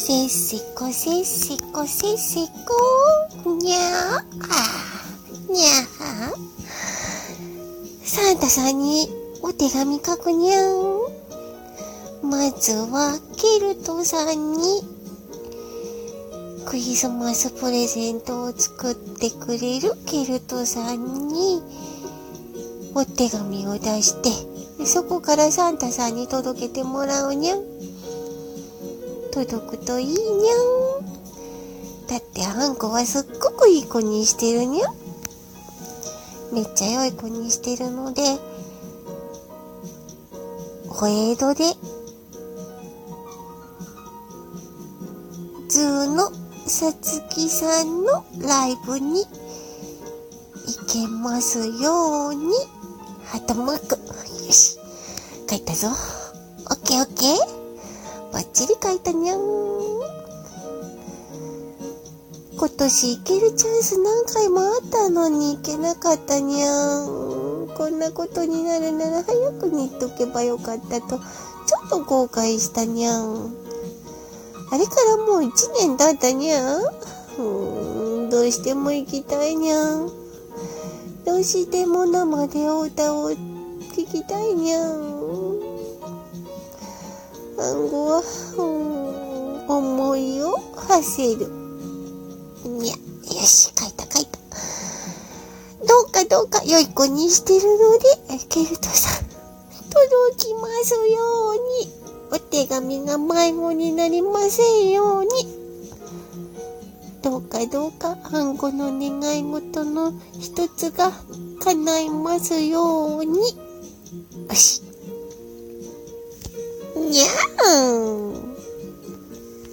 せっせこせっせこせっせこにゃーにゃーサンタさんにお手紙書くにゃん。まずはケルトさんにクリスマスプレゼントを作ってくれるケルトさんにお手紙を出してそこからサンタさんに届けてもらうにゃん。届くといいにゃん。だってあんこはすっごくいい子にしてるにゃん。めっちゃ良い子にしてるので、お江戸で、ズーのさつきさんのライブに行けますように、ハートマーク。よし。書いたぞ。オッケーオッケー。バッチリ書いたにゃん。今年行けるチャンス何回もあったのに行けなかったにゃん。こんなことになるなら早くに言っとけばよかったと、ちょっと後悔したにゃん。あれからもう一年経ったにゃん。うーん、どうしても行きたいにゃん。どうしても生でお歌を聴きたいにゃん。暗号は、うん、思いを馳せる。にゃ、よし、書いた書いた。どうかどうか良い子にしてるので、ケルトさん、届きますように、お手紙が迷子になりませんように。どうかどうか、あんこの願い事の一つが叶いますように。よし。にゃーん。